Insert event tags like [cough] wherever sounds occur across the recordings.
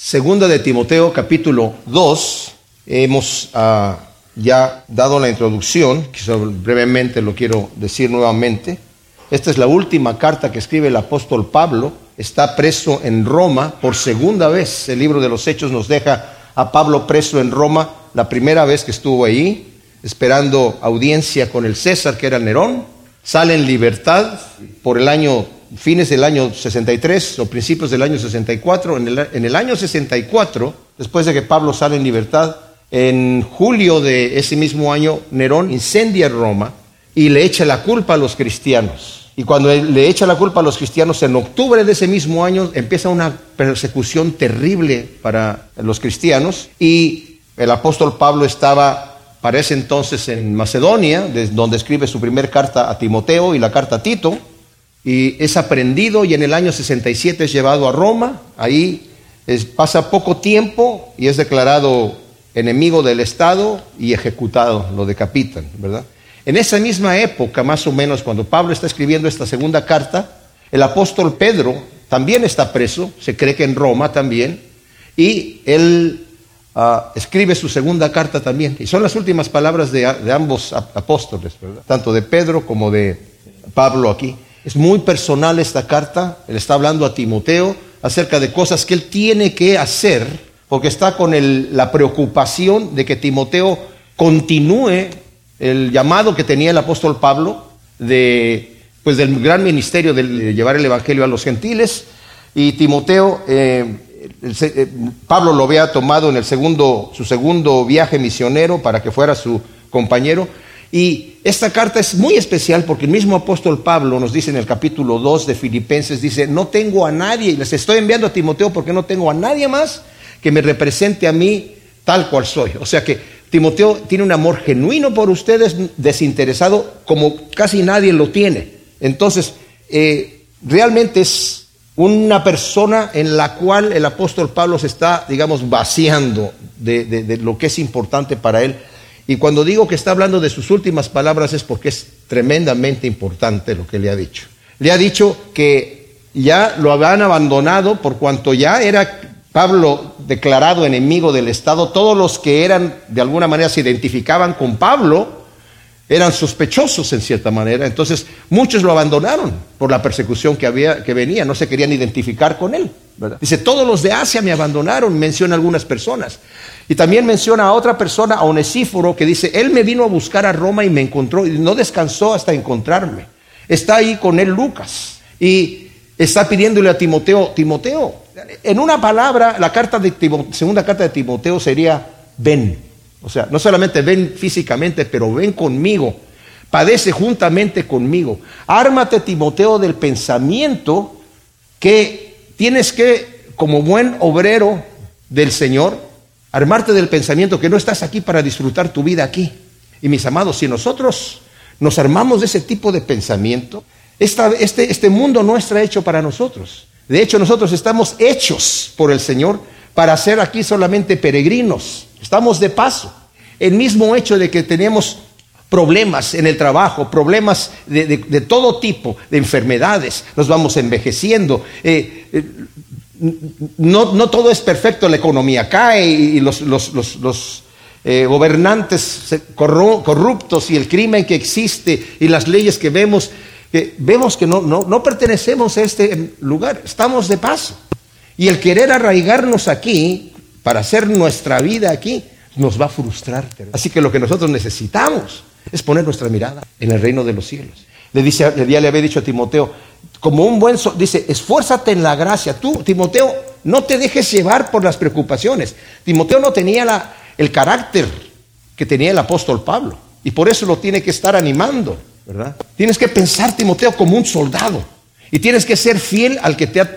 Segunda de Timoteo capítulo 2. Hemos ah, ya dado la introducción, que brevemente lo quiero decir nuevamente. Esta es la última carta que escribe el apóstol Pablo. Está preso en Roma por segunda vez. El libro de los Hechos nos deja a Pablo preso en Roma la primera vez que estuvo ahí, esperando audiencia con el César, que era Nerón. Sale en libertad por el año fines del año 63 o principios del año 64. En el, en el año 64, después de que Pablo sale en libertad, en julio de ese mismo año, Nerón incendia Roma y le echa la culpa a los cristianos. Y cuando le echa la culpa a los cristianos, en octubre de ese mismo año empieza una persecución terrible para los cristianos y el apóstol Pablo estaba para ese entonces en Macedonia, donde escribe su primer carta a Timoteo y la carta a Tito, y es aprendido y en el año 67 es llevado a Roma, ahí pasa poco tiempo y es declarado enemigo del Estado y ejecutado, lo decapitan, ¿verdad? En esa misma época, más o menos, cuando Pablo está escribiendo esta segunda carta, el apóstol Pedro también está preso, se cree que en Roma también, y él ah, escribe su segunda carta también. Y son las últimas palabras de, de ambos apóstoles, ¿verdad? tanto de Pedro como de Pablo aquí. Es muy personal esta carta. Él está hablando a Timoteo acerca de cosas que él tiene que hacer, porque está con la preocupación de que Timoteo continúe el llamado que tenía el apóstol Pablo de, pues del gran ministerio de llevar el Evangelio a los gentiles. Y Timoteo, eh, eh, Pablo lo había tomado en el segundo, su segundo viaje misionero para que fuera su compañero. Y esta carta es muy especial porque el mismo apóstol Pablo nos dice en el capítulo 2 de Filipenses, dice, no tengo a nadie, y les estoy enviando a Timoteo porque no tengo a nadie más que me represente a mí tal cual soy. O sea que Timoteo tiene un amor genuino por ustedes, desinteresado, como casi nadie lo tiene. Entonces, eh, realmente es una persona en la cual el apóstol Pablo se está, digamos, vaciando de lo que es importante para él y cuando digo que está hablando de sus últimas palabras es porque es tremendamente importante lo que le ha dicho. Le ha dicho que ya lo habían abandonado por cuanto ya era Pablo declarado enemigo del Estado. Todos los que eran, de alguna manera, se identificaban con Pablo, eran sospechosos en cierta manera. Entonces, muchos lo abandonaron por la persecución que, había, que venía, no se querían identificar con él. Dice, todos los de Asia me abandonaron, menciona algunas personas. Y también menciona a otra persona, a Onesíforo, que dice, él me vino a buscar a Roma y me encontró, y no descansó hasta encontrarme. Está ahí con él Lucas. Y está pidiéndole a Timoteo, Timoteo, en una palabra, la carta de segunda carta de Timoteo sería, ven. O sea, no solamente ven físicamente, pero ven conmigo. Padece juntamente conmigo. Ármate, Timoteo, del pensamiento que tienes que, como buen obrero del Señor, armarte del pensamiento que no estás aquí para disfrutar tu vida aquí. Y mis amados, si nosotros nos armamos de ese tipo de pensamiento, este, este mundo no está hecho para nosotros. De hecho, nosotros estamos hechos por el Señor para ser aquí solamente peregrinos. Estamos de paso. El mismo hecho de que tenemos problemas en el trabajo, problemas de, todo tipo, de enfermedades, nos vamos envejeciendo. Eh, eh, no, todo es perfecto, la economía cae y los, eh, gobernantes corruptos y el crimen que existe y las leyes que vemos, vemos que no, no pertenecemos a este lugar, estamos de paso. Y el querer arraigarnos aquí para hacer nuestra vida aquí nos va a frustrar. Así que lo que nosotros necesitamos es poner nuestra mirada en el reino de los cielos. Le dice, ya le había dicho a Timoteo, como un buen, dice, esfuérzate en la gracia. Tú, Timoteo, no te dejes llevar por las preocupaciones. Timoteo no tenía la, el carácter que tenía el apóstol Pablo. Y por eso lo tiene que estar animando, ¿verdad? Tienes que pensar, Timoteo, como un soldado. Y tienes que ser fiel al que te ha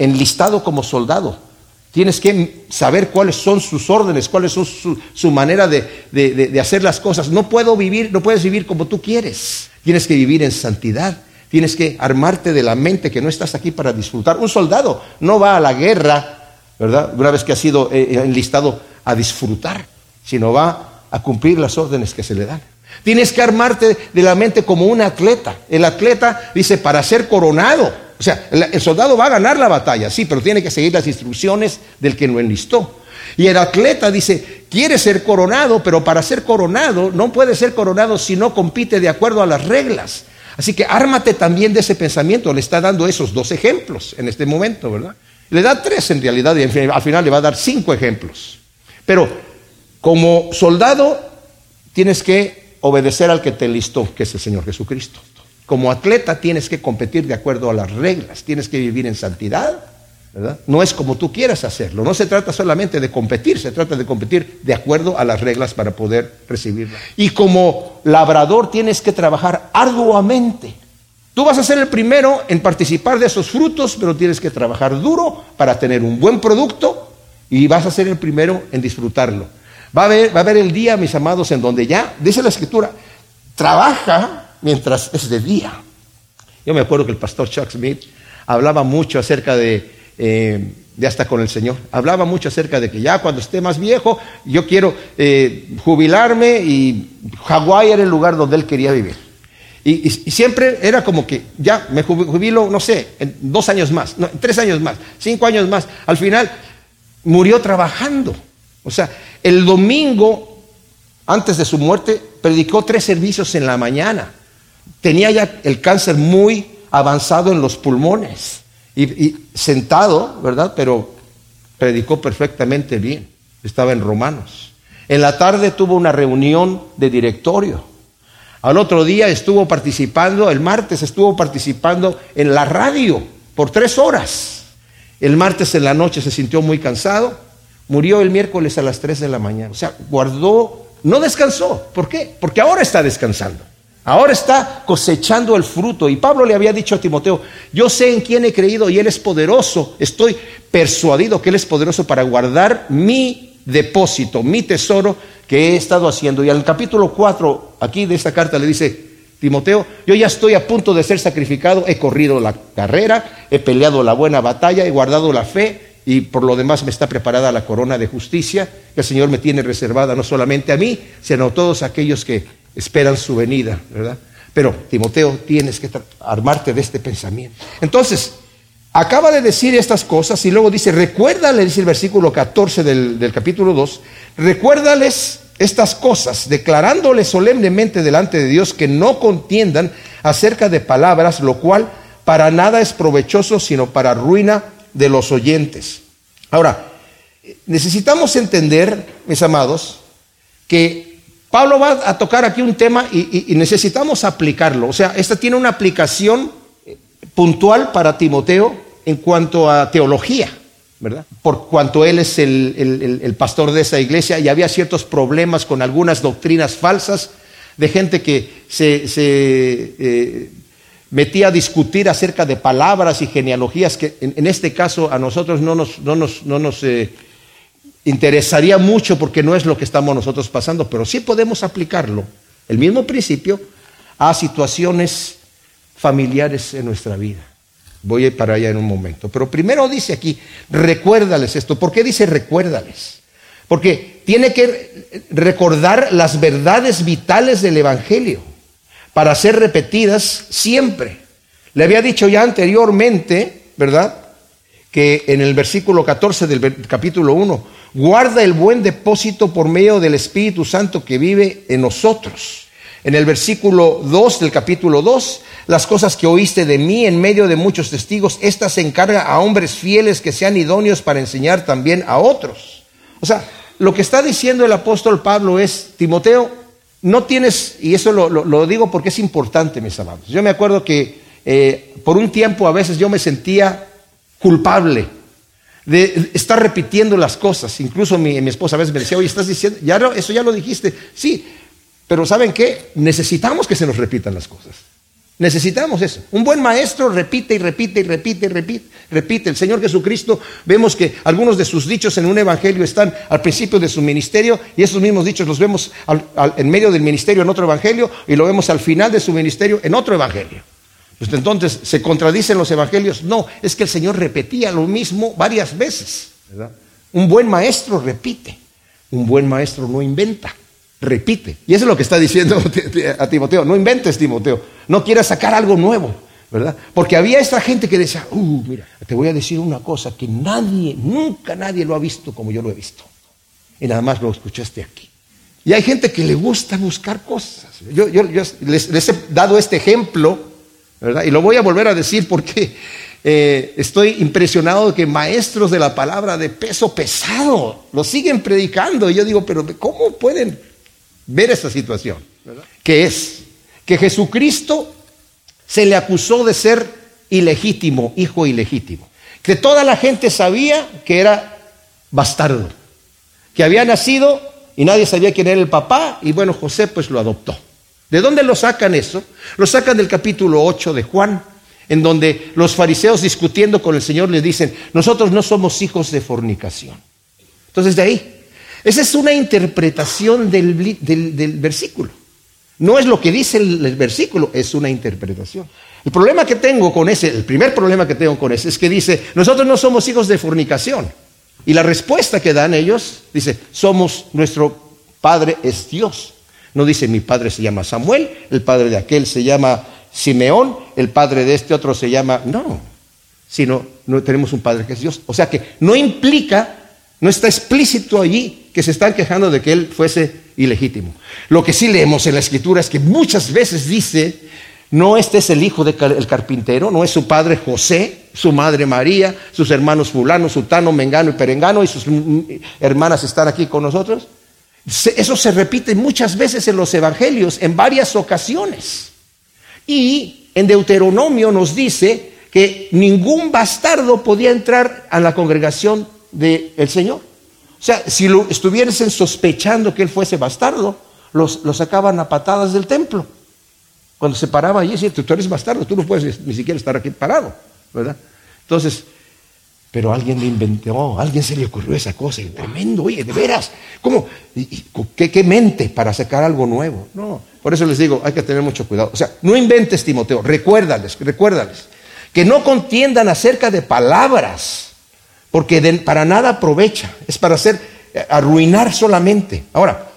enlistado como soldado. Tienes que saber cuáles son sus órdenes, cuál es su, manera de, hacer las cosas. No puedo vivir, no puedes vivir como tú quieres. Tienes que vivir en santidad. Tienes que armarte de la mente que no estás aquí para disfrutar. Un soldado no va a la guerra, ¿verdad? Una vez que ha sido eh, eh, enlistado a disfrutar, sino va a cumplir las órdenes que se le dan. Tienes que armarte de la mente como un atleta. El atleta dice, para ser coronado, O sea, el soldado va a ganar la batalla, sí, pero tiene que seguir las instrucciones del que lo enlistó. Y el atleta dice, quiere ser coronado, pero para ser coronado no puede ser coronado si no compite de acuerdo a las reglas. Así que ármate también de ese pensamiento. Le está dando esos dos ejemplos en este momento, ¿verdad? Le da tres en realidad y al final le va a dar cinco ejemplos. Pero como soldado tienes que obedecer al que te listó, que es el Señor Jesucristo. Como atleta tienes que competir de acuerdo a las reglas, tienes que vivir en santidad. No es como tú quieras hacerlo, no se trata solamente de competir, se trata de competir de acuerdo a las reglas para poder recibirlo. Y como labrador tienes que trabajar arduamente. Tú vas a ser el primero en participar de esos frutos, pero tienes que trabajar duro para tener un buen producto y vas a ser el primero en disfrutarlo. Va a haber, va a haber el día, mis amados, en donde ya, dice la escritura, trabaja mientras es de día. Yo me acuerdo que el pastor Chuck Smith hablaba mucho acerca de, eh, de hasta con el Señor, hablaba mucho acerca de que ya cuando esté más viejo, yo quiero eh, jubilarme y Hawái era el lugar donde él quería vivir. Y, siempre era como que ya me jubilo, no sé, en dos años más, tres años más, cinco años más. Al final murió trabajando. O sea, el domingo, antes de su muerte, predicó tres servicios en la mañana tenía ya el cáncer muy avanzado en los pulmones y, sentado, ¿verdad? Pero predicó perfectamente bien. Estaba en Romanos. En la tarde tuvo una reunión de directorio. Al otro día estuvo participando, el martes estuvo participando en la radio por tres horas. El martes en la noche se sintió muy cansado, murió el miércoles a las tres de la mañana. O sea, guardó, no descansó. ¿Por qué? Porque ahora está descansando. Ahora está cosechando el fruto. Y Pablo le había dicho a Timoteo, yo sé en quién he creído y Él es poderoso. Estoy persuadido que Él es poderoso para guardar mi depósito, mi tesoro que he estado haciendo. Y al capítulo 4, aquí de esta carta le dice, Timoteo, yo ya estoy a punto de ser sacrificado, he corrido la carrera, he peleado la buena batalla, he guardado la fe y por lo demás me está preparada la corona de justicia que el Señor me tiene reservada no solamente a mí, sino a todos aquellos que esperan su venida, ¿verdad? Pero, Timoteo, tienes que armarte de este pensamiento. Entonces, acaba de decir estas cosas y luego dice, recuérdale, dice el versículo 14 del, del capítulo 2, recuérdales estas cosas, declarándoles solemnemente delante de Dios que no contiendan acerca de palabras, lo cual para nada es provechoso, sino para ruina de los oyentes. Ahora, necesitamos entender, mis amados, que Pablo va a tocar aquí un tema y, necesitamos aplicarlo. O sea, esta tiene una aplicación eh, puntual para Timoteo en cuanto a teología, ¿verdad? Por cuanto él es el, pastor de esa iglesia y había ciertos problemas con algunas doctrinas falsas de gente que se, eh, metía a discutir acerca de palabras y genealogías que en, este caso a nosotros no nos, no nos, no nos eh, interesaría mucho porque no es lo que estamos nosotros pasando, pero sí podemos aplicarlo, el mismo principio, a situaciones familiares en nuestra vida. Voy a ir para allá en un momento. Pero primero dice aquí, recuérdales esto. ¿Por qué dice recuérdales? Porque tiene que recordar las verdades vitales del Evangelio para ser repetidas siempre. Le había dicho ya anteriormente, ¿verdad? Que en el versículo 14 del capítulo 1, guarda el buen depósito por medio del Espíritu Santo que vive en nosotros. En el versículo 2 del capítulo 2, las cosas que oíste de mí en medio de muchos testigos, estas se encarga a hombres fieles que sean idóneos para enseñar también a otros. O sea, lo que está diciendo el apóstol Pablo es, Timoteo, no tienes, y eso lo, digo porque es importante, mis amados. Yo me acuerdo que eh, por un tiempo a veces yo me sentía culpable de estar repitiendo las cosas. Incluso mi, esposa a veces me decía, oye, estás diciendo, ya eso ya lo dijiste. Sí, pero ¿saben qué? Necesitamos que se nos repitan las cosas. Necesitamos eso. Un buen maestro repite y repite y repite y repite, repite. El Señor Jesucristo, vemos que algunos de sus dichos en un evangelio están al principio de su ministerio y esos mismos dichos los vemos en medio del ministerio en otro evangelio y lo vemos al final de su ministerio en otro evangelio. Pues entonces, ¿se contradicen los evangelios? No, es que el Señor repetía lo mismo varias veces. Un buen maestro repite, un buen maestro no inventa, repite. Y eso es lo que está diciendo [laughs] a Timoteo, no inventes Timoteo, no quieras sacar algo nuevo. ¿verdad? Porque había esta gente que decía, uh, mira, te voy a decir una cosa que nadie, nunca nadie lo ha visto como yo lo he visto. Y nada más lo escuchaste aquí. Y hay gente que le gusta buscar cosas. Yo, les, he dado este ejemplo, ¿verdad? Y lo voy a volver a decir porque eh, estoy impresionado de que maestros de la palabra de peso pesado lo siguen predicando. Y yo digo, pero ¿cómo pueden ver esta situación? Que es que Jesucristo se le acusó de ser ilegítimo, hijo ilegítimo. Que toda la gente sabía que era bastardo, que había nacido y nadie sabía quién era el papá y bueno, José pues lo adoptó. ¿De dónde lo sacan eso? Lo sacan del capítulo 8 de Juan, en donde los fariseos discutiendo con el Señor le dicen, nosotros no somos hijos de fornicación. Entonces de ahí, esa es una interpretación del, del versículo. No es lo que dice el, versículo, es una interpretación. El problema que tengo con ese, el primer problema que tengo con ese es que dice, nosotros no somos hijos de fornicación. Y la respuesta que dan ellos dice, somos, nuestro padre es Dios. No dice, mi padre se llama Samuel, el padre de aquel se llama Simeón, el padre de este otro se llama, no, sino no tenemos un padre que es Dios. O sea que no implica, no está explícito allí que se están quejando de que él fuese ilegítimo. Lo que sí leemos en la escritura es que muchas veces dice, no este es el hijo del carpintero, no es su padre José, su madre María, sus hermanos fulano, sutano, mengano y perengano y sus hermanas están aquí con nosotros. Eso se repite muchas veces en los evangelios, en varias ocasiones. Y en Deuteronomio nos dice que ningún bastardo podía entrar a la congregación del Señor. O sea, si lo estuviesen sospechando que él fuese bastardo, los, sacaban a patadas del templo. Cuando se paraba allí, decía, tú eres bastardo, tú no puedes ni siquiera estar aquí parado, ¿verdad? Entonces, pero alguien le inventó, alguien se le ocurrió esa cosa, y tremendo, oye, de veras, ¿cómo? ¿Qué, ¿Qué mente para sacar algo nuevo? No, por eso les digo, hay que tener mucho cuidado. O sea, no inventes, Timoteo, recuérdales, recuérdales, que no contiendan acerca de palabras porque para nada aprovecha, es para hacer, eh, arruinar solamente. Ahora,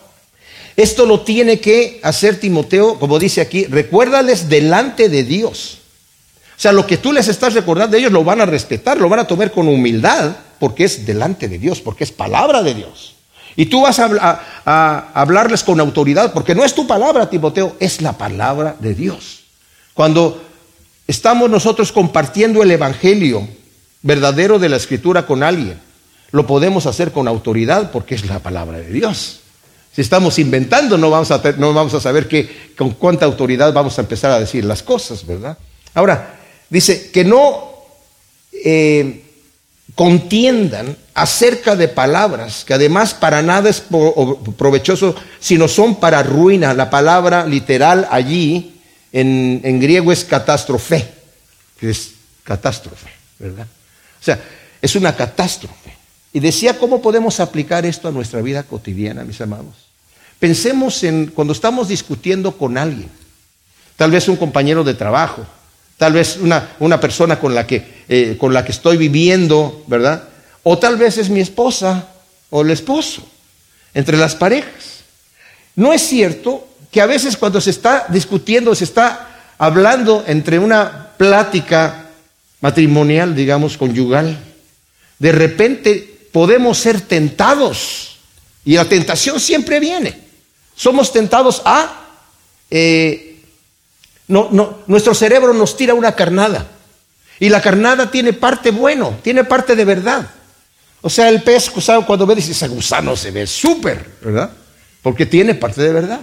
esto lo tiene que hacer Timoteo, como dice aquí, recuérdales delante de Dios. O sea, lo que tú les estás recordando, ellos lo van a respetar, lo van a tomar con humildad, porque es delante de Dios, porque es palabra de Dios. Y tú vas a, hablarles con autoridad, porque no es tu palabra, Timoteo, es la palabra de Dios. Cuando estamos nosotros compartiendo el Evangelio, verdadero de la escritura con alguien, lo podemos hacer con autoridad porque es la palabra de Dios. Si estamos inventando, no vamos a saber con cuánta autoridad vamos a empezar a decir las cosas, ¿verdad? Ahora, dice que no eh, contiendan acerca de palabras que además para nada es provechoso, sino son para ruina. La palabra literal allí en, en griego es catástrofe, que es catástrofe, ¿verdad? O sea, es una catástrofe. Y decía, ¿cómo podemos aplicar esto a nuestra vida cotidiana, mis amados? Pensemos en cuando estamos discutiendo con alguien, tal vez un compañero de trabajo, tal vez una, una persona con la, que, eh, con la que estoy viviendo, ¿verdad? O tal vez es mi esposa o el esposo, entre las parejas. No es cierto que a veces cuando se está discutiendo, se está hablando entre una plática matrimonial, digamos, conyugal, de repente podemos ser tentados. Y la tentación siempre viene. Somos tentados a... Eh, no, no, nuestro cerebro nos tira una carnada. Y la carnada tiene parte bueno, tiene parte de verdad. O sea, el pez, cuando ve, dice, ese gusano se ve súper, ¿verdad? Porque tiene parte de verdad.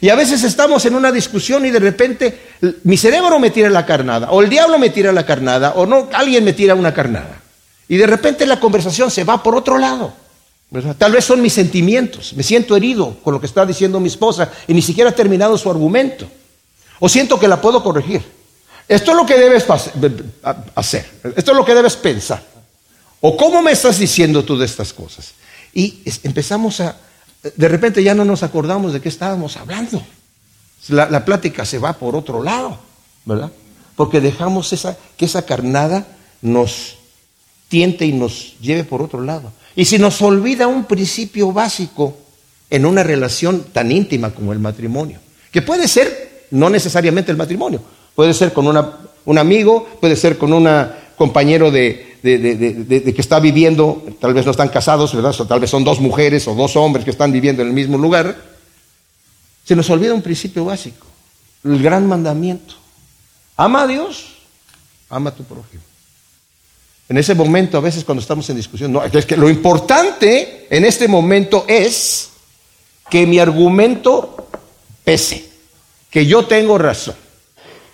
Y a veces estamos en una discusión y de repente mi cerebro me tira la carnada, o el diablo me tira la carnada, o no, alguien me tira una carnada. Y de repente la conversación se va por otro lado. Tal vez son mis sentimientos, me siento herido con lo que está diciendo mi esposa y ni siquiera ha terminado su argumento. O siento que la puedo corregir. Esto es lo que debes hacer, esto es lo que debes pensar. ¿O cómo me estás diciendo tú de estas cosas? Y empezamos a, de repente ya no nos acordamos de qué estábamos hablando. La, plática se va por otro lado, ¿verdad? Porque dejamos esa, que esa carnada nos tiente y nos lleve por otro lado. Y si nos olvida un principio básico en una relación tan íntima como el matrimonio, que puede ser no necesariamente el matrimonio, puede ser con una un amigo, puede ser con un compañero de, que está viviendo, tal vez no están casados, ¿verdad? O tal vez son dos mujeres o dos hombres que están viviendo en el mismo lugar. Se nos olvida un principio básico, el gran mandamiento. Ama a Dios, ama a tu prójimo. En ese momento, a veces cuando estamos en discusión, no, es que lo importante en este momento es que mi argumento pese, que yo tengo razón.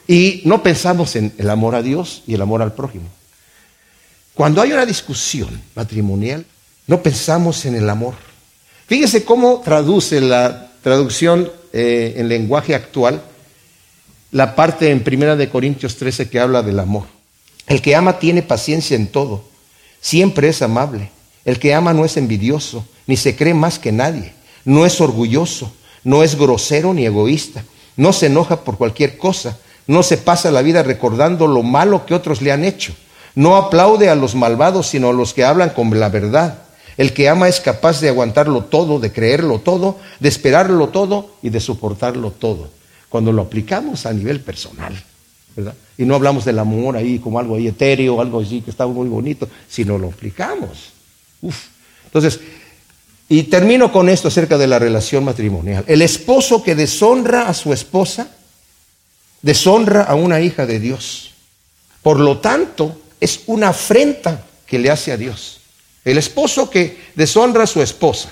Y no pensamos en el amor a Dios y el amor al prójimo. Cuando hay una discusión matrimonial, no pensamos en el amor. Fíjese cómo traduce la traducción eh, en lenguaje actual la parte en Primera de Corintios 13 que habla del amor. El que ama tiene paciencia en todo, siempre es amable. El que ama no es envidioso, ni se cree más que nadie, no es orgulloso, no es grosero ni egoísta, no se enoja por cualquier cosa, no se pasa la vida recordando lo malo que otros le han hecho, no aplaude a los malvados, sino a los que hablan con la verdad. El que ama es capaz de aguantarlo todo, de creerlo todo, de esperarlo todo y de soportarlo todo. Cuando lo aplicamos a nivel personal, ¿verdad? Y no hablamos del amor ahí como algo ahí etéreo, algo así que está muy bonito, sino lo aplicamos. Entonces, y termino con esto acerca de la relación matrimonial. El esposo que deshonra a su esposa, deshonra a una hija de Dios. Por lo tanto, es una afrenta que le hace a Dios. El esposo que deshonra a su esposa,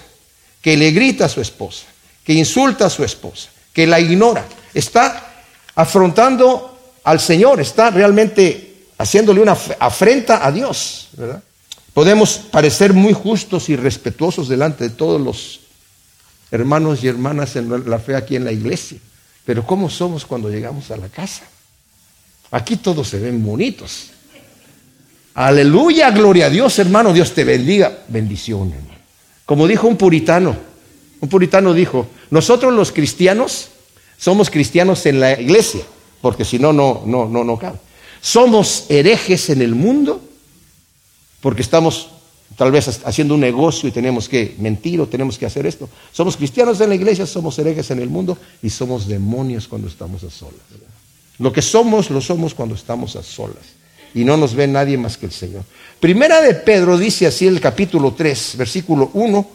que le grita a su esposa, que insulta a su esposa, que la ignora, está afrontando al Señor, está realmente haciéndole una afrenta a Dios. Podemos parecer muy justos y respetuosos delante de todos los hermanos y hermanas en la fe aquí en la iglesia, pero ¿cómo somos cuando llegamos a la casa? Aquí todos se ven bonitos. Aleluya, gloria a Dios, hermano, Dios te bendiga. Bendición, hermano. Como dijo un puritano, un puritano dijo, nosotros los cristianos somos cristianos en la iglesia, porque si no, no, no, no, no cabe. Somos herejes en el mundo porque estamos tal vez haciendo un negocio y tenemos que mentir o tenemos que hacer esto. Somos cristianos en la iglesia, somos herejes en el mundo y somos demonios cuando estamos a solas. Lo que somos, lo somos cuando estamos a solas. Y no nos ve nadie más que el Señor. Primera de Pedro dice así el capítulo 3, versículo 1.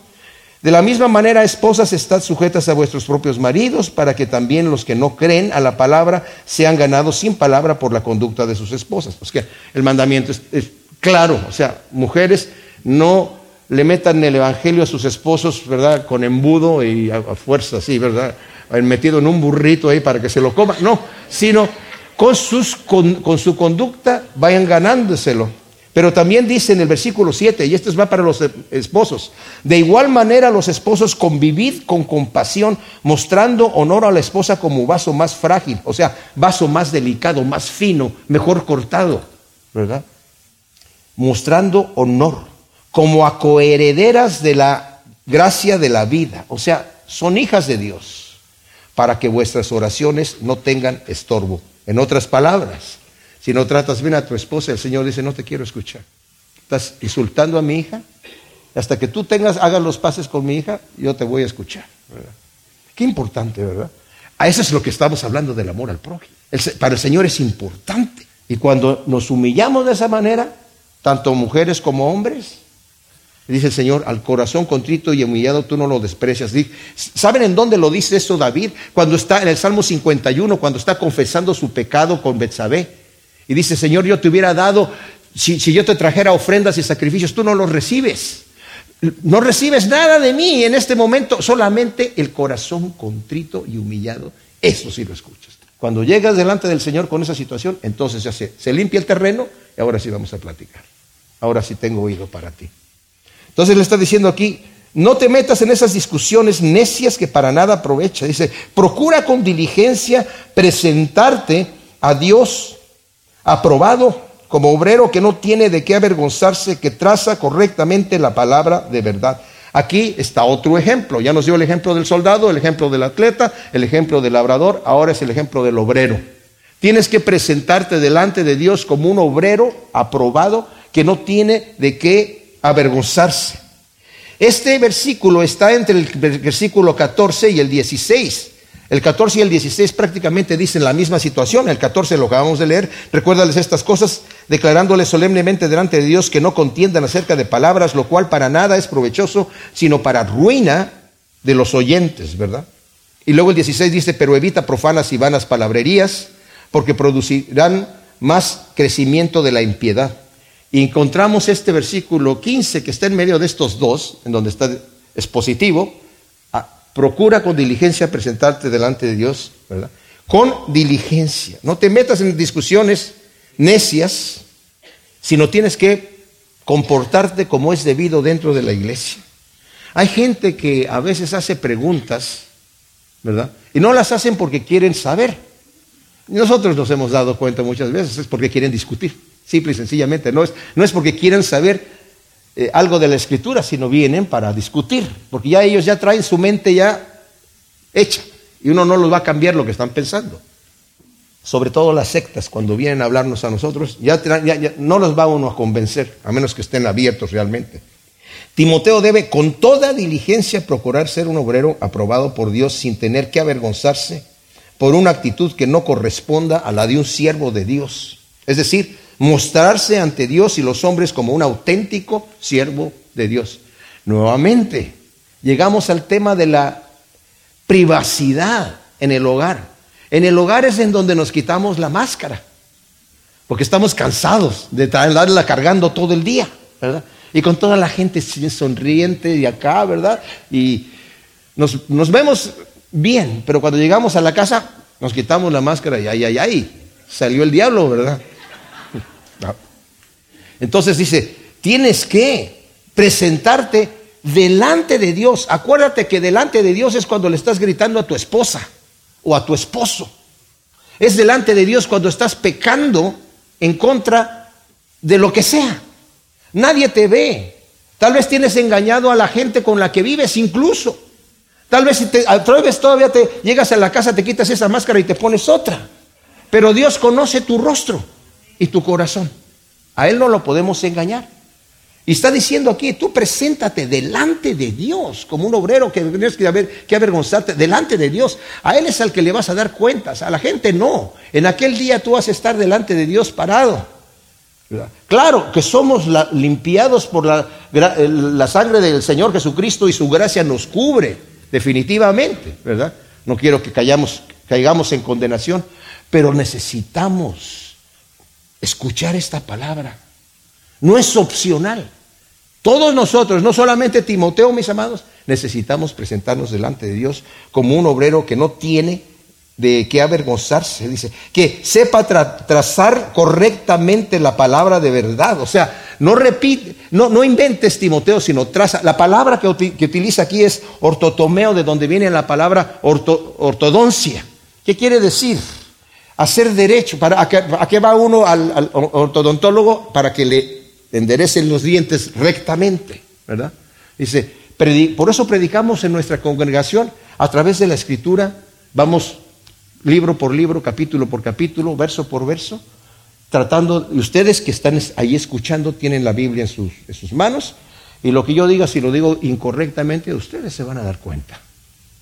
De la misma manera, esposas, estad sujetas a vuestros propios maridos, para que también los que no creen a la palabra sean ganados sin palabra por la conducta de sus esposas. Pues que el mandamiento es, claro, o sea, mujeres no le metan el evangelio a sus esposos, ¿verdad? Con embudo y a, fuerza, así, ¿verdad? Metido en un burrito ahí para que se lo coma. No, sino con, sus, con su conducta vayan ganándoselo. Pero también dice en el versículo 7, y esto va para los esposos, de igual manera los esposos convivid con compasión, mostrando honor a la esposa como vaso más frágil, o sea, vaso más delicado, más fino, mejor cortado, ¿verdad? Mostrando honor, como a coherederas de la gracia de la vida, o sea, son hijas de Dios, para que vuestras oraciones no tengan estorbo. En otras palabras, si no tratas bien a tu esposa, el Señor dice, no te quiero escuchar. Estás insultando a mi hija. Hasta que tú tengas, hagas los pases con mi hija, yo te voy a escuchar. Qué importante, ¿verdad? A eso es lo que estamos hablando del amor al prójimo. para el Señor es importante. Y cuando nos humillamos de esa manera, tanto mujeres como hombres, dice el Señor, al corazón contrito y humillado tú no lo desprecias. ¿Saben en dónde lo dice eso David? Cuando está en el Salmo 51, cuando está confesando su pecado con Betsabé. Y dice, Señor, yo te hubiera dado, si, yo te trajera ofrendas y sacrificios, tú no los recibes. No recibes nada de mí en este momento, solamente el corazón contrito y humillado. Eso sí lo escuchas. Cuando llegas delante del Señor con esa situación, entonces ya se, se limpia el terreno y ahora sí vamos a platicar. Ahora sí tengo oído para ti. Entonces le está diciendo aquí, no te metas en esas discusiones necias que para nada aprovecha. Dice, procura con diligencia presentarte a Dios aprobado como obrero que no tiene de qué avergonzarse, que traza correctamente la palabra de verdad. Aquí está otro ejemplo. Ya nos dio el ejemplo del soldado, el ejemplo del atleta, el ejemplo del labrador, ahora es el ejemplo del obrero. Tienes que presentarte delante de Dios como un obrero aprobado que no tiene de qué avergonzarse. Este versículo está entre el versículo 14 y el 16. El 14 y el 16 prácticamente dicen la misma situación. El 14 lo acabamos de leer. Recuérdales estas cosas, declarándoles solemnemente delante de Dios que no contiendan acerca de palabras, lo cual para nada es provechoso, sino para ruina de los oyentes, ¿verdad? Y luego el 16 dice, pero evita profanas y vanas palabrerías, porque producirán más crecimiento de la impiedad. Y encontramos este versículo 15 que está en medio de estos dos, en donde está, es positivo, procura con diligencia presentarte delante de Dios, ¿verdad? Con diligencia. No te metas en discusiones necias, sino tienes que comportarte como es debido dentro de la iglesia. Hay gente que a veces hace preguntas, ¿verdad? Y no las hacen porque quieren saber. Nosotros nos hemos dado cuenta muchas veces, es porque quieren discutir, simple y sencillamente. No es, no es porque quieren saber eh, algo de la escritura, sino vienen para discutir, porque ya ellos ya traen su mente ya hecha y uno no los va a cambiar lo que están pensando. Sobre todo las sectas, cuando vienen a hablarnos a nosotros, ya, ya no los va uno a convencer, a menos que estén abiertos realmente. Timoteo debe con toda diligencia procurar ser un obrero aprobado por Dios sin tener que avergonzarse por una actitud que no corresponda a la de un siervo de Dios. Es decir, mostrarse ante Dios y los hombres como un auténtico siervo de Dios. Nuevamente, llegamos al tema de la privacidad en el hogar. En el hogar es en donde nos quitamos la máscara, porque estamos cansados de estarla cargando todo el día, ¿verdad? Y con toda la gente sonriente de acá, ¿verdad? Y nos, nos vemos bien, pero cuando llegamos a la casa nos quitamos la máscara y ay, ay, ay, salió el diablo, ¿verdad? Entonces dice, tienes que presentarte delante de Dios. Acuérdate que delante de Dios es cuando le estás gritando a tu esposa o a tu esposo. Es delante de Dios cuando estás pecando en contra de lo que sea. Nadie te ve. Tal vez tienes engañado a la gente con la que vives incluso. Tal vez si te atreves todavía te llegas a la casa, te quitas esa máscara y te pones otra. Pero Dios conoce tu rostro y tu corazón. A Él no lo podemos engañar. Y está diciendo aquí, tú preséntate delante de Dios como un obrero que tienes que, que avergonzarte delante de Dios. A Él es al que le vas a dar cuentas, a la gente no. En aquel día tú vas a estar delante de Dios parado. Claro que somos limpiados por la, la, sangre del Señor Jesucristo y su gracia nos cubre, definitivamente, ¿verdad? No quiero que caigamos en condenación, pero necesitamos escuchar esta palabra. No es opcional. Todos nosotros, no solamente Timoteo, mis amados, necesitamos presentarnos delante de Dios como un obrero que no tiene de qué avergonzarse, dice, que sepa trazar correctamente la palabra de verdad. O sea, no repite, no, no inventes Timoteo, sino traza. La palabra que, utiliza aquí es ortotomeo, de donde viene la palabra ortodoncia. ¿Qué quiere decir? Hacer derecho. ¿Para, a, qué, va uno al, ortodontólogo? Para que le enderecen los dientes rectamente, ¿verdad? Dice, por eso predicamos en nuestra congregación a través de la escritura, vamos libro por libro, capítulo por capítulo, verso por verso, tratando, y ustedes que están ahí escuchando tienen la Biblia en sus, en sus manos, y lo que yo diga, si lo digo incorrectamente, ustedes se van a dar cuenta,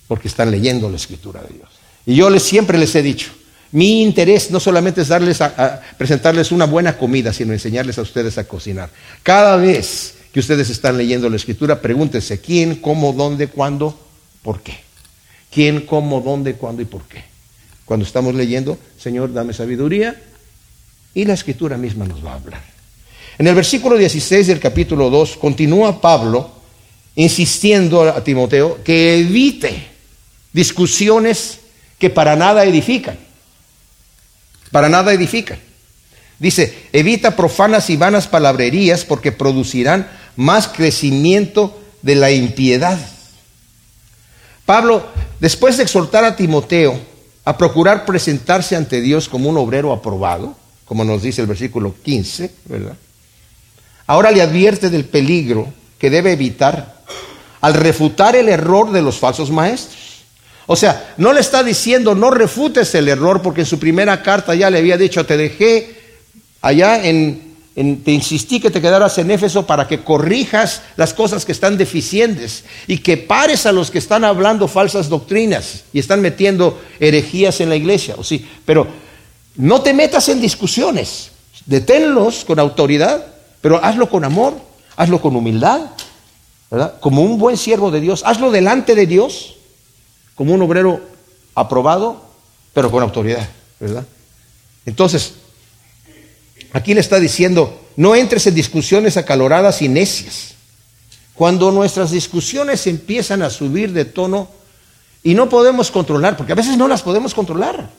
porque están leyendo la escritura de Dios. Y yo les, siempre les he dicho, mi interés no solamente es darles a, presentarles una buena comida, sino enseñarles a ustedes a cocinar. Cada vez que ustedes están leyendo la escritura, pregúntense quién, cómo, dónde, cuándo, por qué. ¿Quién, cómo, dónde, cuándo y por qué? Cuando estamos leyendo, Señor, dame sabiduría, y la escritura misma nos va a hablar. En el versículo 16 del capítulo 2 continúa Pablo insistiendo a Timoteo que evite discusiones que para nada edifican para nada edifican. Dice, evita profanas y vanas palabrerías porque producirán más crecimiento de la impiedad. Pablo, después de exhortar a Timoteo a procurar presentarse ante Dios como un obrero aprobado, como nos dice el versículo 15, ¿verdad? Ahora le advierte del peligro que debe evitar al refutar el error de los falsos maestros. O sea, no le está diciendo no refutes el error porque en su primera carta ya le había dicho, te dejé allá en te insistí que te quedaras en Éfeso para que corrijas las cosas que están deficientes y que pares a los que están hablando falsas doctrinas y están metiendo herejías en la iglesia. O sí, pero no te metas en discusiones, deténlos con autoridad, pero hazlo con amor, hazlo con humildad, ¿verdad? Como un buen siervo de Dios, hazlo delante de Dios, como un obrero aprobado, pero con autoridad, ¿verdad? Entonces, Aquí le está diciendo, no entres en discusiones acaloradas y necias. Cuando nuestras discusiones empiezan a subir de tono y no podemos controlar, porque a veces no las podemos controlar.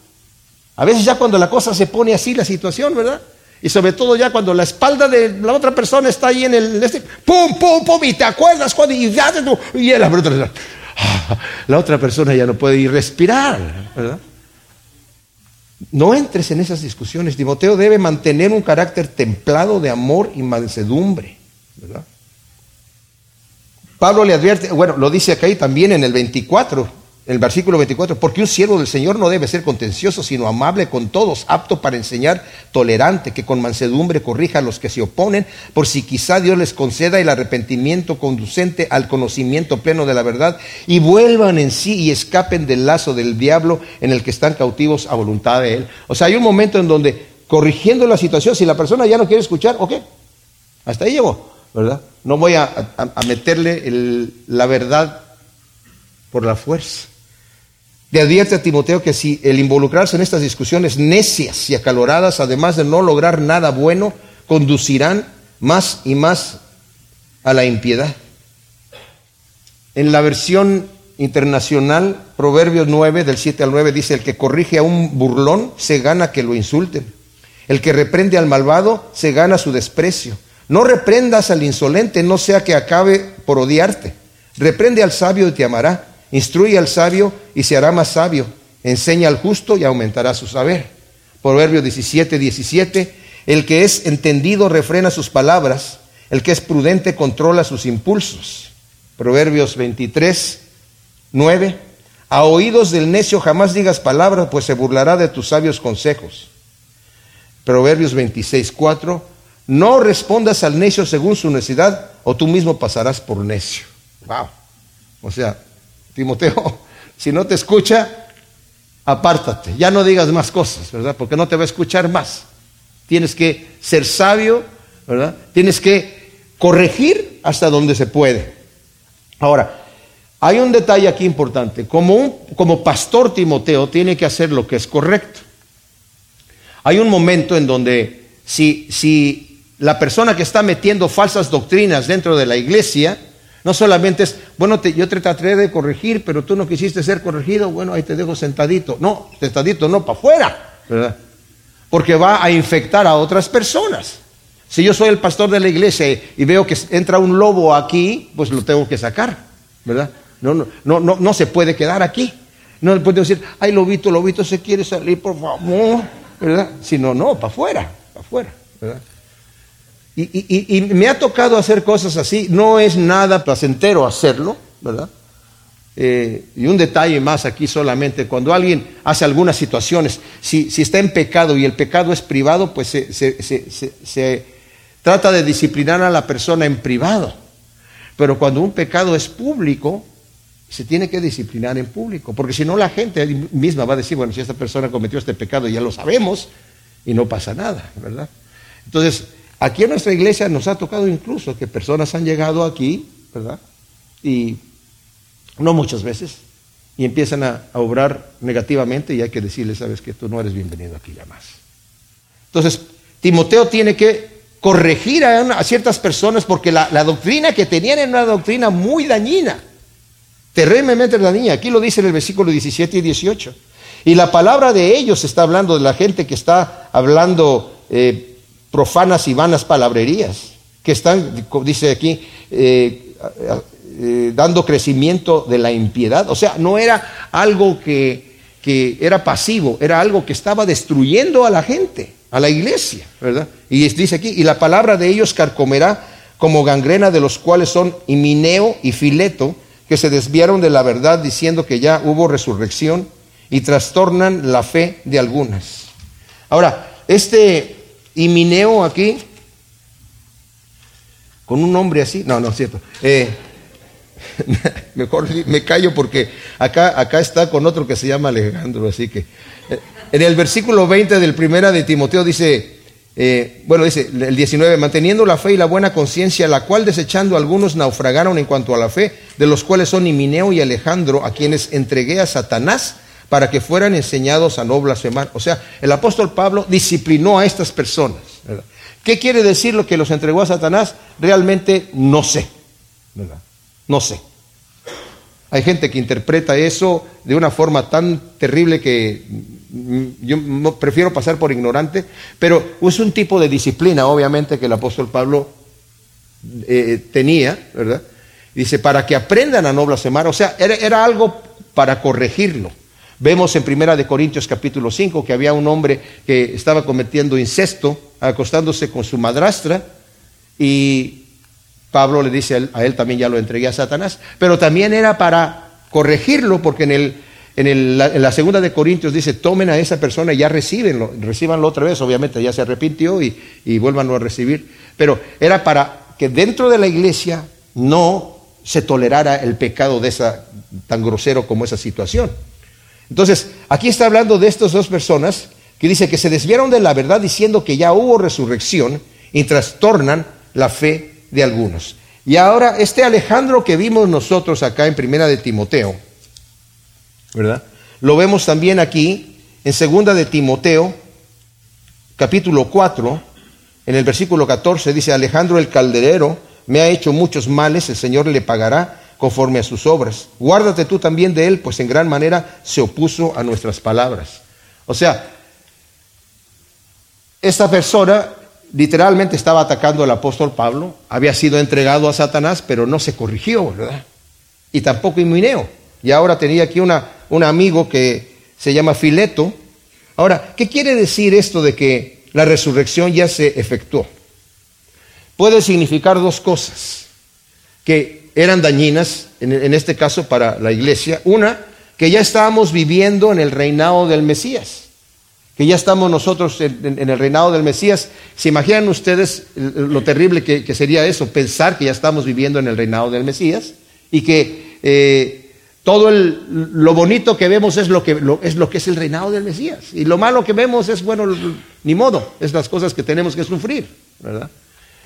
A veces ya cuando la cosa se pone así, la situación, ¿verdad? Y sobre todo ya cuando la espalda de la otra persona está ahí en el... Este, ¡Pum, pum, pum! Y te acuerdas cuando... Y, y la, [laughs] la otra persona ya no puede ir respirar, ¿verdad? No entres en esas discusiones. Timoteo debe mantener un carácter templado de amor y mansedumbre. Pablo le advierte, bueno, lo dice acá y también en el 24, el versículo 24, porque un siervo del Señor no debe ser contencioso, sino amable con todos, apto para enseñar, tolerante, que con mansedumbre corrija a los que se oponen, por si quizá Dios les conceda el arrepentimiento conducente al conocimiento pleno de la verdad, y vuelvan en sí y escapen del lazo del diablo en el que están cautivos a voluntad de Él. O sea, hay un momento en donde, corrigiendo la situación, si la persona ya no quiere escuchar, ok, hasta ahí llegó, ¿verdad? No voy a, meterle la verdad por la fuerza. Le advierte a Timoteo que si el involucrarse en estas discusiones necias y acaloradas, además de no lograr nada bueno, conducirán más y más a la impiedad. En la versión internacional, Proverbios 9, del 7 al 9, dice, el que corrige a un burlón se gana que lo insulten. El que reprende al malvado se gana su desprecio. No reprendas al insolente, no sea que acabe por odiarte. Reprende al sabio y te amará Instruye al sabio y se hará más sabio. Enseña al justo y aumentará su saber. Proverbio 17, 17. El que es entendido refrena sus palabras. El que es prudente controla sus impulsos. Proverbios 23, 9. A oídos del necio jamás digas palabra, pues se burlará de tus sabios consejos. Proverbios 26, 4. No respondas al necio según su necesidad, o tú mismo pasarás por necio. Wow. O sea, Timoteo, si no te escucha, apártate, ya no digas más cosas, ¿verdad? Porque no te va a escuchar más. Tienes que ser sabio, ¿verdad? Tienes que corregir hasta donde se puede. Ahora, hay un detalle aquí importante. Como, como pastor Timoteo tiene que hacer lo que es correcto. Hay un momento en donde si, si la persona que está metiendo falsas doctrinas dentro de la iglesia, no solamente es, bueno, yo te trataré de corregir, pero tú no quisiste ser corregido, bueno, ahí te dejo sentadito. No, sentadito no, para afuera, ¿verdad? Porque va a infectar a otras personas. Si yo soy el pastor de la iglesia y veo que entra un lobo aquí, pues lo tengo que sacar, ¿verdad? No, no, no, no, no se puede quedar aquí. No le puedo decir, ay, lobito, lobito se quiere salir, por favor, ¿verdad? Si no, no, para afuera, para afuera, ¿verdad? Y, me ha tocado hacer cosas así, no es nada placentero hacerlo, ¿verdad? Eh, y un detalle más aquí solamente, cuando alguien hace algunas situaciones, si, está en pecado y el pecado es privado, pues se, trata de disciplinar a la persona en privado. Pero cuando un pecado es público, se tiene que disciplinar en público, porque si no la gente misma va a decir, bueno, si esta persona cometió este pecado ya lo sabemos y no pasa nada, ¿verdad? Entonces, Aquí en nuestra iglesia nos ha tocado incluso que personas han llegado aquí, ¿verdad? Y no muchas veces, y empiezan a, obrar negativamente y hay que decirles, sabes que tú no eres bienvenido aquí ya más. Entonces, Timoteo tiene que corregir a, ciertas personas porque la, doctrina que tenían era una doctrina muy dañina, terriblemente dañina. Aquí lo dice en el versículo 17 y 18. Y la palabra de ellos está hablando de la gente que está hablando eh, profanas y vanas palabrerías, que están, dice aquí, eh, eh, dando crecimiento de la impiedad. O sea, no era algo que, que, era pasivo, era algo que estaba destruyendo a la gente, a la iglesia, ¿verdad? Y dice aquí, y la palabra de ellos carcomerá como gangrena de los cuales son Himineo y Fileto, que se desviaron de la verdad diciendo que ya hubo resurrección y trastornan la fe de algunas. Ahora, este y Mineo aquí con un nombre así. No, no es cierto. Eh, [laughs] mejor me callo porque acá, acá está con otro que se llama Alejandro, así que eh, en el versículo 20 del primera de Timoteo dice, eh, bueno, dice el 19, manteniendo la fe y la buena conciencia, la cual desechando algunos naufragaron en cuanto a la fe, de los cuales son Himineo y Alejandro, a quienes entregué a Satanás para que fueran enseñados a no blasfemar. O sea, el apóstol Pablo disciplinó a estas personas. ¿Qué quiere decir lo que los entregó a Satanás? Realmente no sé. No sé. Hay gente que interpreta eso de una forma tan terrible que yo prefiero pasar por ignorante, pero es un tipo de disciplina, obviamente, que el apóstol Pablo eh, tenía, ¿verdad? Dice, para que aprendan a no blasfemar, o sea, era, algo para corregirlo. Vemos en Primera de Corintios capítulo 5 que había un hombre que estaba cometiendo incesto, acostándose con su madrastra, y Pablo le dice a él, también ya lo entregué a Satanás, pero también era para corregirlo, porque en, el, en, la, segunda de Corintios dice, tomen a esa persona y ya recibenlo, recibanlo otra vez, obviamente ya se arrepintió y, y vuélvanlo a recibir, pero era para que dentro de la iglesia no se tolerara el pecado de esa tan grosero como esa situación. Entonces, aquí está hablando de estas dos personas que dice que se desviaron de la verdad diciendo que ya hubo resurrección y trastornan la fe de algunos. Y ahora este Alejandro que vimos nosotros acá en Primera de Timoteo, ¿verdad? Lo vemos también aquí en Segunda de Timoteo, capítulo 4, en el versículo 14 dice, Alejandro el calderero me ha hecho muchos males, el Señor le pagará conforme a sus obras. Guárdate tú también de él, pues en gran manera se opuso a nuestras palabras. O sea, esta persona literalmente estaba atacando al apóstol Pablo, había sido entregado a Satanás, pero no se corrigió, ¿verdad? Y tampoco Himineo. Y ahora tenía aquí una, un amigo que se llama Fileto. Ahora, ¿qué quiere decir esto de que la resurrección ya se efectuó? Puede significar dos cosas que eran dañinas, en, este caso para la iglesia. Una, que ya estábamos viviendo en el reinado del Mesías que ya estamos nosotros en, el reinado del Mesías. ¿Se imaginan ustedes lo terrible que, sería eso? Pensar que ya estamos viviendo en el reinado del Mesías y que eh, todo lo bonito que vemos es lo que, es lo que es el reinado del Mesías. Y lo malo que vemos es, bueno, ni modo, es las cosas que tenemos que sufrir, ¿verdad?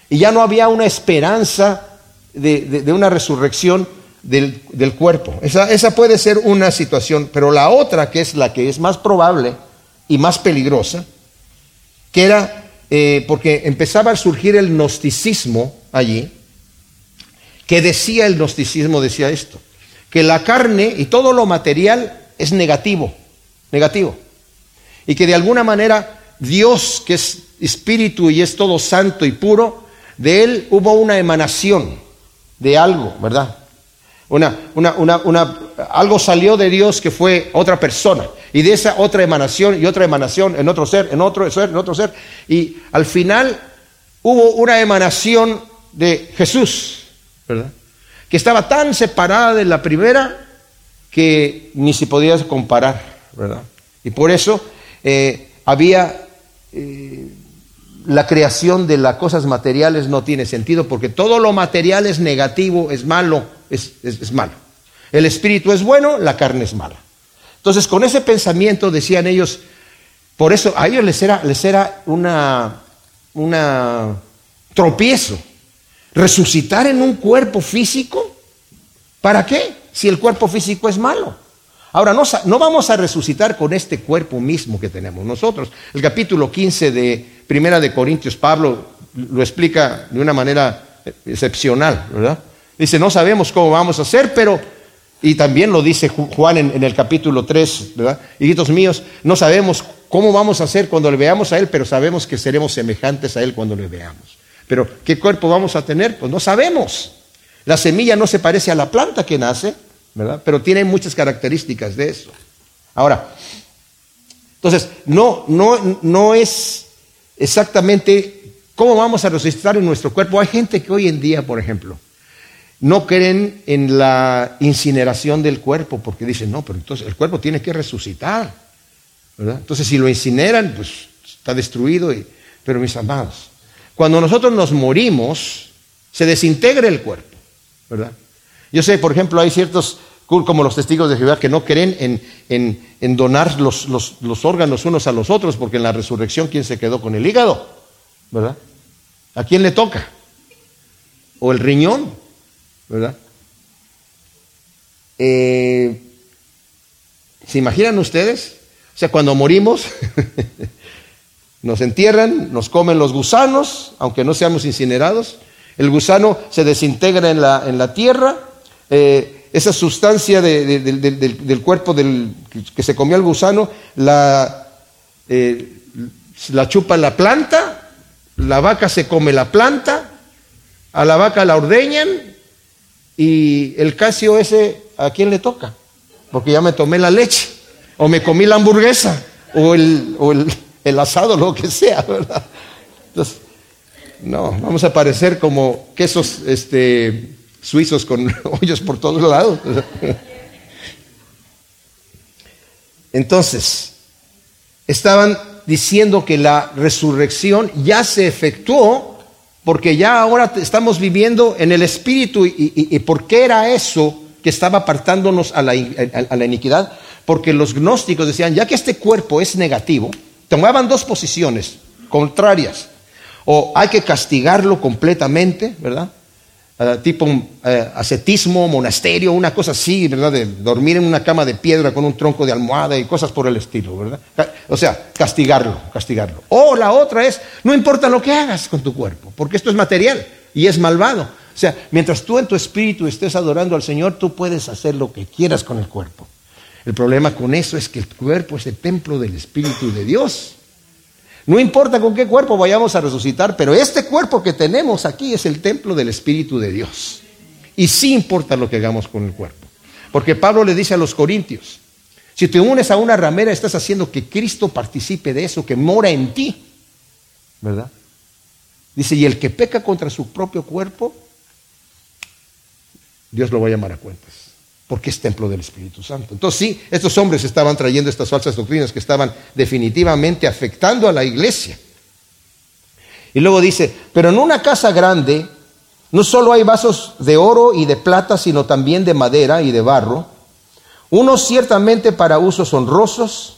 Y ya no había una esperanza de, una resurrección del, cuerpo. Esa, puede ser una situación, pero la otra, que es la que es más probable, y más peligrosa, que era eh, porque empezaba a surgir el gnosticismo allí, que decía el gnosticismo, decía esto, que la carne y todo lo material es negativo, negativo, y que de alguna manera Dios, que es espíritu y es todo santo y puro, de él hubo una emanación de algo, ¿verdad? Una, una, una, una, algo salió de Dios que fue otra persona. Y de esa otra emanación y otra emanación en otro ser, en otro ser, en otro ser. Y al final hubo una emanación de Jesús, ¿verdad? Que estaba tan separada de la primera que ni se podía comparar, ¿verdad? Y por eso eh, había eh, la creación de las cosas materiales no tiene sentido porque todo lo material es negativo, es malo, es, malo. El espíritu es bueno, la carne es mala. Entonces, con ese pensamiento decían ellos, por eso a ellos les era, les era una, una tropiezo. Resucitar en un cuerpo físico, ¿para qué? Si el cuerpo físico es malo. Ahora, no, no, vamos a resucitar con este cuerpo mismo que tenemos nosotros. El capítulo 15 de Primera de Corintios, Pablo lo explica de una manera excepcional, ¿verdad? Dice, no sabemos cómo vamos a hacer, pero, y también lo dice Juan en, el capítulo 3, ¿verdad? Hijitos míos, no sabemos cómo vamos a hacer cuando le veamos a Él, pero sabemos que seremos semejantes a Él cuando le veamos. Pero, ¿qué cuerpo vamos a tener? Pues no sabemos. La semilla no se parece a la planta que nace, ¿verdad? Pero tiene muchas características de eso. Ahora, entonces, no, no, no es exactamente cómo vamos a resucitar en nuestro cuerpo. Hay gente que hoy en día, por ejemplo, no creen en la incineración del cuerpo porque dicen, no, pero entonces el cuerpo tiene que resucitar. Entonces, si lo incineran, pues está destruido. pero mis amados, cuando nosotros nos morimos, se desintegra el cuerpo, ¿verdad? Yo sé, por ejemplo, hay ciertos como los testigos de Jehová que no creen en, donar los, los, órganos unos a los otros, porque en la resurrección, ¿quién se quedó con el hígado? ¿Verdad? ¿A quién le toca? O el riñón, ¿verdad? Eh, ¿Se imaginan ustedes? O sea, cuando morimos, [laughs] nos entierran, nos comen los gusanos, aunque no seamos incinerados. El gusano se desintegra en la, en la tierra. Eh, esa sustancia del, cuerpo del, que se comió el gusano la, eh, la chupa la planta, la vaca se come la planta, a la vaca la ordeñan y el casio ese, ¿a quién le toca? Porque ya me tomé la leche, o me comí la hamburguesa, o el, o el, el asado, lo que sea, ¿verdad? Entonces, no, vamos a parecer como quesos este, suizos con [laughs] hoyos por todos lados. Entonces, estaban diciendo que la resurrección ya se efectuó porque ya ahora estamos viviendo en el Espíritu. ¿Y, por qué era eso que estaba apartándonos a la, a la, iniquidad? Porque los gnósticos decían, ya que este cuerpo es negativo, tomaban dos posiciones contrarias. O hay que castigarlo completamente, ¿verdad? Eh, tipo eh, ascetismo, monasterio, una cosa así, ¿verdad? De dormir en una cama de piedra con un tronco de almohada y cosas por el estilo, ¿verdad? O sea, castigarlo, castigarlo. O la otra es, no importa lo que hagas con tu cuerpo, porque esto es material y es malvado. O sea, mientras tú en tu espíritu estés adorando al Señor, tú puedes hacer lo que quieras con el cuerpo. El problema con eso es que el cuerpo es el templo del Espíritu de Dios. No importa con qué cuerpo vayamos a resucitar, pero este cuerpo que tenemos aquí es el templo del Espíritu de Dios. Y sí importa lo que hagamos con el cuerpo. Porque Pablo le dice a los corintios, si te unes a una ramera, estás haciendo que Cristo participe de eso, que mora en ti. ¿Verdad? Dice, y el que peca contra su propio cuerpo, Dios lo va a llamar a cuentas porque es templo del Espíritu Santo. Entonces sí, estos hombres estaban trayendo estas falsas doctrinas que estaban definitivamente afectando a la iglesia. Y luego dice, pero en una casa grande no solo hay vasos de oro y de plata, sino también de madera y de barro, unos ciertamente para usos honrosos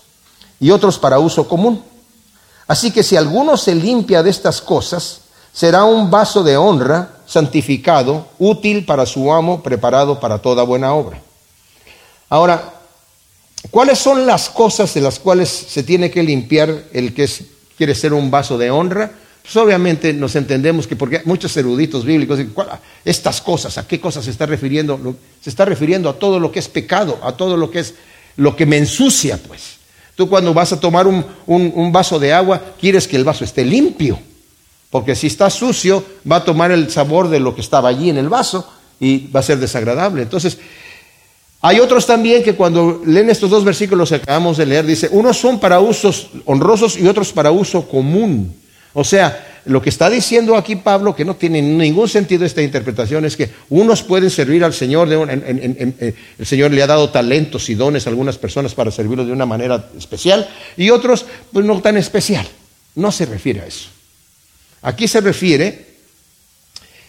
y otros para uso común. Así que si alguno se limpia de estas cosas, será un vaso de honra, santificado, útil para su amo, preparado para toda buena obra. Ahora, ¿cuáles son las cosas de las cuales se tiene que limpiar el que quiere ser un vaso de honra? Pues obviamente nos entendemos que porque muchos eruditos bíblicos dicen, estas cosas, ¿a qué cosas se está refiriendo? Se está refiriendo a todo lo que es pecado, a todo lo que es lo que me ensucia, pues. Tú cuando vas a tomar un vaso de agua, quieres que el vaso esté limpio. Porque si está sucio, va a tomar el sabor de lo que estaba allí en el vaso y va a ser desagradable. Entonces, hay otros también que cuando leen estos dos versículos que acabamos de leer, dice, unos son para usos honrosos y otros para uso común. O sea, lo que está diciendo aquí Pablo, que no tiene ningún sentido esta interpretación, es que unos pueden servir al Señor, el Señor le ha dado talentos y dones a algunas personas para servirlo de una manera especial, y otros, pues no tan especial. No se refiere a eso. Aquí se refiere,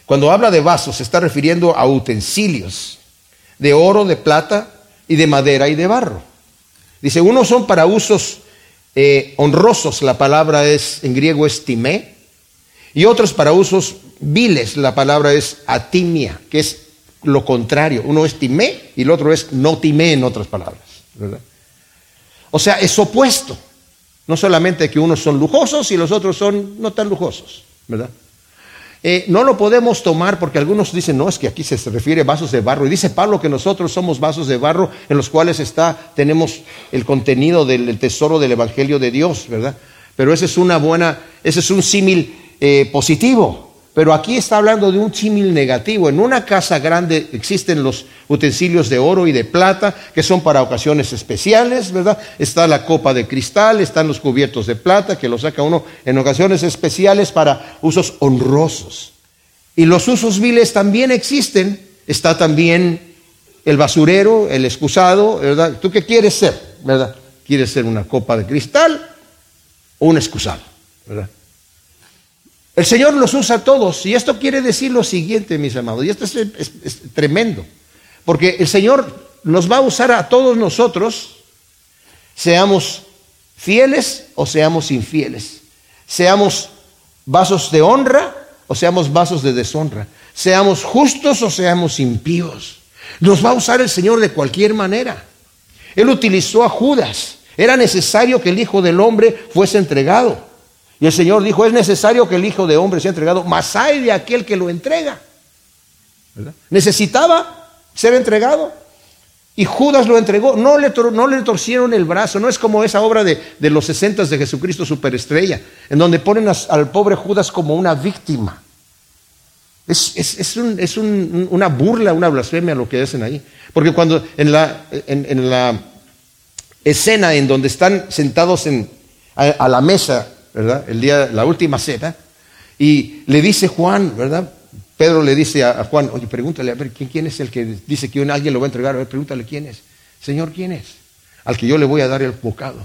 cuando habla de vasos, se está refiriendo a utensilios de oro, de plata y de madera y de barro. Dice, unos son para usos eh, honrosos, la palabra es en griego es timé, y otros para usos viles, la palabra es atimia, que es lo contrario. Uno es timé y el otro es no timé, en otras palabras. O sea, es opuesto. No solamente que unos son lujosos y los otros son no tan lujosos, Eh, no lo podemos tomar porque algunos dicen, no, es que aquí se refiere a vasos de barro. Y dice Pablo que nosotros somos vasos de barro en los cuales está, tenemos el contenido del tesoro del Evangelio de Dios, ¿verdad? Pero ese es una buena, ese es un símil eh, positivo. Pero aquí está hablando de un símil negativo. En una casa grande existen los utensilios de oro y de plata que son para ocasiones especiales, ¿verdad? Está la copa de cristal, están los cubiertos de plata que lo saca uno en ocasiones especiales para usos honrosos. Y los usos viles también existen. Está también el basurero, el excusado, ¿verdad? ¿Tú qué quieres ser, verdad? ¿Quieres ser una copa de cristal o un excusado, verdad? El Señor los usa a todos. Y esto quiere decir lo siguiente, mis amados. Y esto es, es tremendo. Porque el Señor nos va a usar a todos nosotros, seamos fieles o seamos infieles. Seamos vasos de honra o seamos vasos de deshonra. Seamos justos o seamos impíos. Nos va a usar el Señor de cualquier manera. Él utilizó a Judas. Era necesario que el Hijo del Hombre fuese entregado. Y el Señor dijo, es necesario que el Hijo de Hombre sea entregado, mas hay de aquel que lo entrega. Necesitaba ser entregado. Y Judas lo entregó. No le, no le torcieron el brazo. No es como esa obra de, los sesentas de Jesucristo Superestrella, en donde ponen al pobre Judas como una víctima. Es, una burla, una blasfemia lo que hacen ahí. Porque cuando en la, en, la escena en donde están sentados en, a, la mesa, ¿verdad? El día, la última cena, y le dice Juan, ¿verdad? Pedro le dice a, Juan, oye, pregúntale, a ver, ¿quién, es el que dice que alguien lo va a entregar? A ver, pregúntale quién es. Señor, ¿quién es? Al que yo le voy a dar el bocado.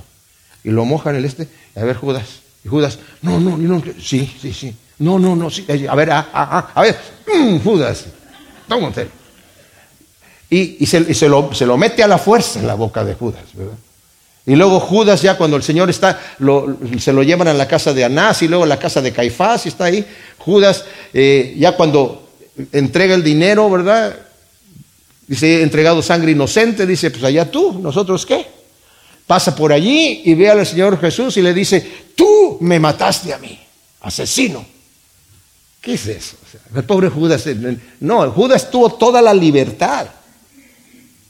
Y lo mojan el este, a ver, Judas. Y Judas, no, no, no, sí, sí, sí. No, no, no, sí. A ver, ah, ah, ah, a ver, mm, Judas, tómate. Y, y, lo, se, lo, mete a la fuerza en la boca de Judas, ¿verdad? Y luego Judas ya cuando el Señor está, se lo llevan a la casa de Anás y luego a la casa de Caifás y está ahí. Judas eh, ya cuando entrega el dinero, ¿verdad? Dice, entregado sangre inocente, dice, pues allá tú, nosotros qué. Pasa por allí y ve al Señor Jesús y le dice, tú me mataste a mí, asesino. ¿Qué es eso? el pobre Judas, no, Judas tuvo toda la libertad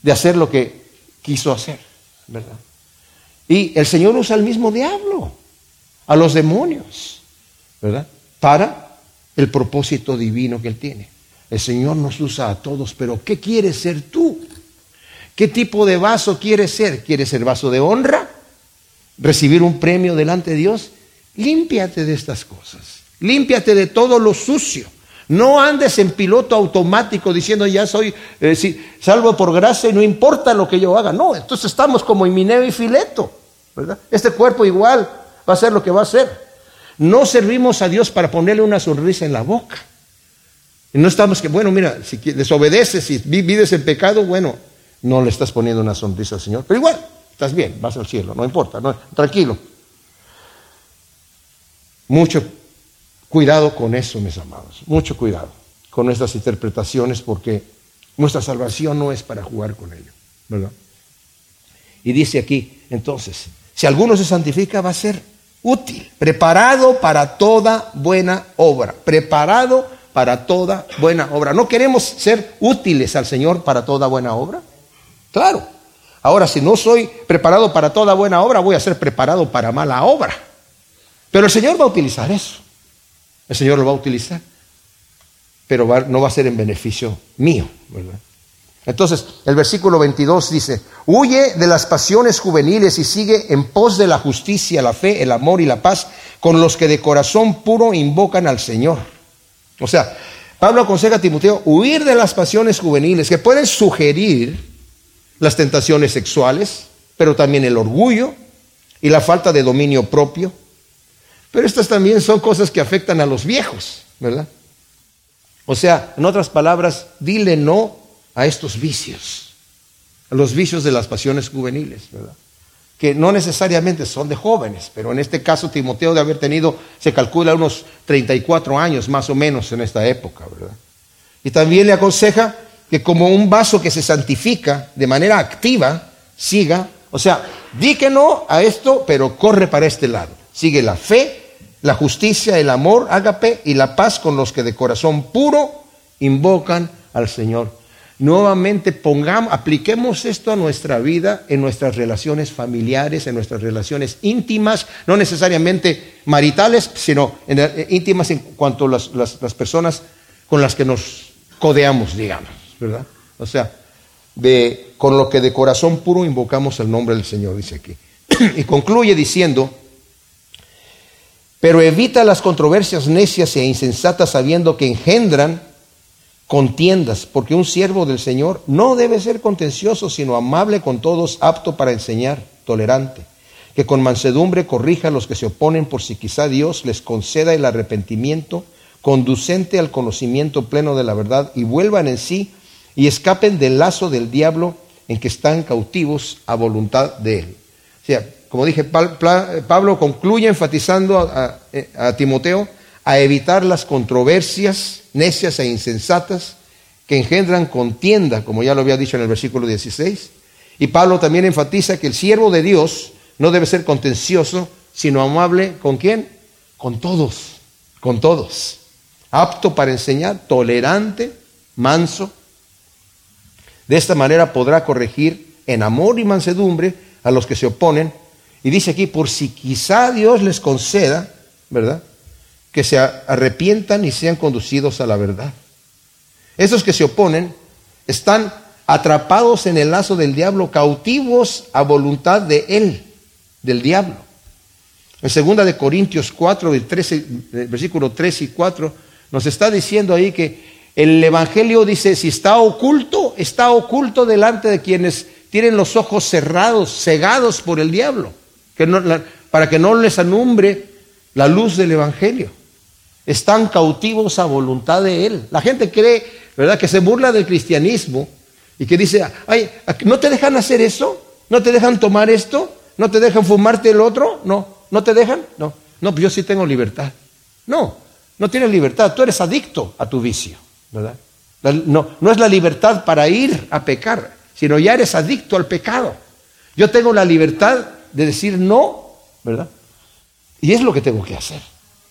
de hacer lo que quiso hacer, ¿verdad? Y el Señor usa al mismo diablo, a los demonios, ¿verdad? Para el propósito divino que Él tiene. El Señor nos usa a todos, pero ¿qué quieres ser tú? ¿Qué tipo de vaso quieres ser? ¿Quieres ser vaso de honra? ¿Recibir un premio delante de Dios? Límpiate de estas cosas. Límpiate de todo lo sucio. No andes en piloto automático diciendo ya soy eh, salvo por gracia y no importa lo que yo haga. No, entonces estamos como Himineo y Fileto, ¿verdad? Este cuerpo igual va a ser lo que va a ser. No servimos a Dios para ponerle una sonrisa en la boca. Y no estamos que, bueno, mira, si desobedeces y vives en pecado, bueno, no le estás poniendo una sonrisa al Señor. Pero igual, estás bien, vas al cielo, no importa, no, tranquilo. Mucho Cuidado con eso, mis amados, mucho cuidado con nuestras interpretaciones porque nuestra salvación no es para jugar con ello, ¿verdad? Y dice aquí, entonces, si alguno se santifica va a ser útil, preparado para toda buena obra, preparado para toda buena obra. ¿No queremos ser útiles al Señor para toda buena obra? Claro. Ahora, si no soy preparado para toda buena obra, voy a ser preparado para mala obra. Pero el Señor va a utilizar eso. El Señor lo va a utilizar, pero no va a ser en beneficio mío. Entonces, el versículo 22 dice, huye de las pasiones juveniles y sigue en pos de la justicia, la fe, el amor y la paz con los que de corazón puro invocan al Señor. O sea, Pablo aconseja a Timoteo huir de las pasiones juveniles que pueden sugerir las tentaciones sexuales, pero también el orgullo y la falta de dominio propio, pero estas también son cosas que afectan a los viejos, ¿verdad? O sea, en otras palabras, dile no a estos vicios, a los vicios de las pasiones juveniles, ¿verdad? Que no necesariamente son de jóvenes, pero en este caso Timoteo de haber tenido, se calcula unos 34 años más o menos en esta época, ¿verdad? Y también le aconseja que como un vaso que se santifica de manera activa, siga, o sea, di que no a esto, pero corre para este lado. Sigue la fe, la justicia, el amor, ágape y la paz con los que de corazón puro invocan al Señor. Nuevamente pongamos, apliquemos esto a nuestra vida, en nuestras relaciones familiares, en nuestras relaciones íntimas, no necesariamente maritales, sino eh, íntimas en cuanto a las, las personas con las que nos codeamos, digamos, ¿verdad? O sea, de, con lo que de corazón puro invocamos el nombre del Señor, dice aquí. [clears throat] y concluye diciendo, pero evita las controversias necias e insensatas sabiendo que engendran contiendas, porque un siervo del Señor no debe ser contencioso, sino amable con todos, apto para enseñar, tolerante, que con mansedumbre corrija a los que se oponen por si quizá Dios les conceda el arrepentimiento conducente al conocimiento pleno de la verdad y vuelvan en sí y escapen del lazo del diablo en que están cautivos a voluntad de él. O sea, como dije, Pablo concluye enfatizando a, a Timoteo a evitar las controversias necias e insensatas que engendran contienda, como ya lo había dicho en el versículo 16. Y Pablo también enfatiza que el siervo de Dios no debe ser contencioso, sino amable con quién? Con todos, con todos. Apto para enseñar, tolerante, manso. De esta manera podrá corregir en amor y mansedumbre a los que se oponen. Y dice aquí, por si quizá Dios les conceda, ¿verdad? Que se arrepientan y sean conducidos a la verdad. Esos que se oponen están atrapados en el lazo del diablo, cautivos a voluntad de él, del diablo. En segunda de Corintios 4, versículo 3 y 4, nos está diciendo ahí que el Evangelio dice, si está oculto, está oculto delante de quienes tienen los ojos cerrados, cegados por el diablo, que para que no les alumbre la luz del Evangelio. Están cautivos a voluntad de Él. La gente cree, ¿verdad?, que se burla del cristianismo y que dice, ay, ¿no te dejan hacer eso? ¿No te dejan tomar esto? ¿No te dejan fumarte el otro? No, ¿no te dejan? No, no, pues yo sí tengo libertad. No, no tienes libertad, tú eres adicto a tu vicio, ¿verdad? No, no es la libertad para ir a pecar, sino ya eres adicto al pecado. Yo tengo la libertad de decir no, ¿verdad? Y es lo que tengo que hacer.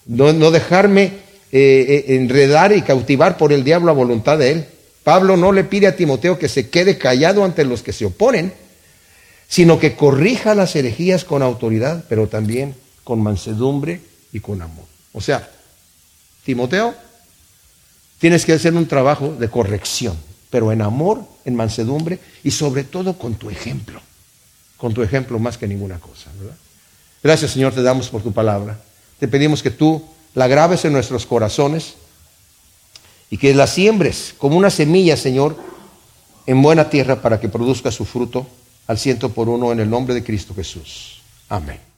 No, dejarme eh, eh, enredar y cautivar por el diablo a voluntad de él. Pablo no le pide a Timoteo que se quede callado ante los que se oponen, sino que corrija las herejías con autoridad, pero también con mansedumbre y con amor. O sea, Timoteo, tienes que hacer un trabajo de corrección, pero en amor, en mansedumbre y sobre todo con tu ejemplo, con tu ejemplo más que ninguna cosa. Gracias Señor, te damos por tu palabra. Te pedimos que tú la grabes en nuestros corazones y que la siembres como una semilla, Señor, en buena tierra para que produzca su fruto al ciento por uno en el nombre de Cristo Jesús. Amén.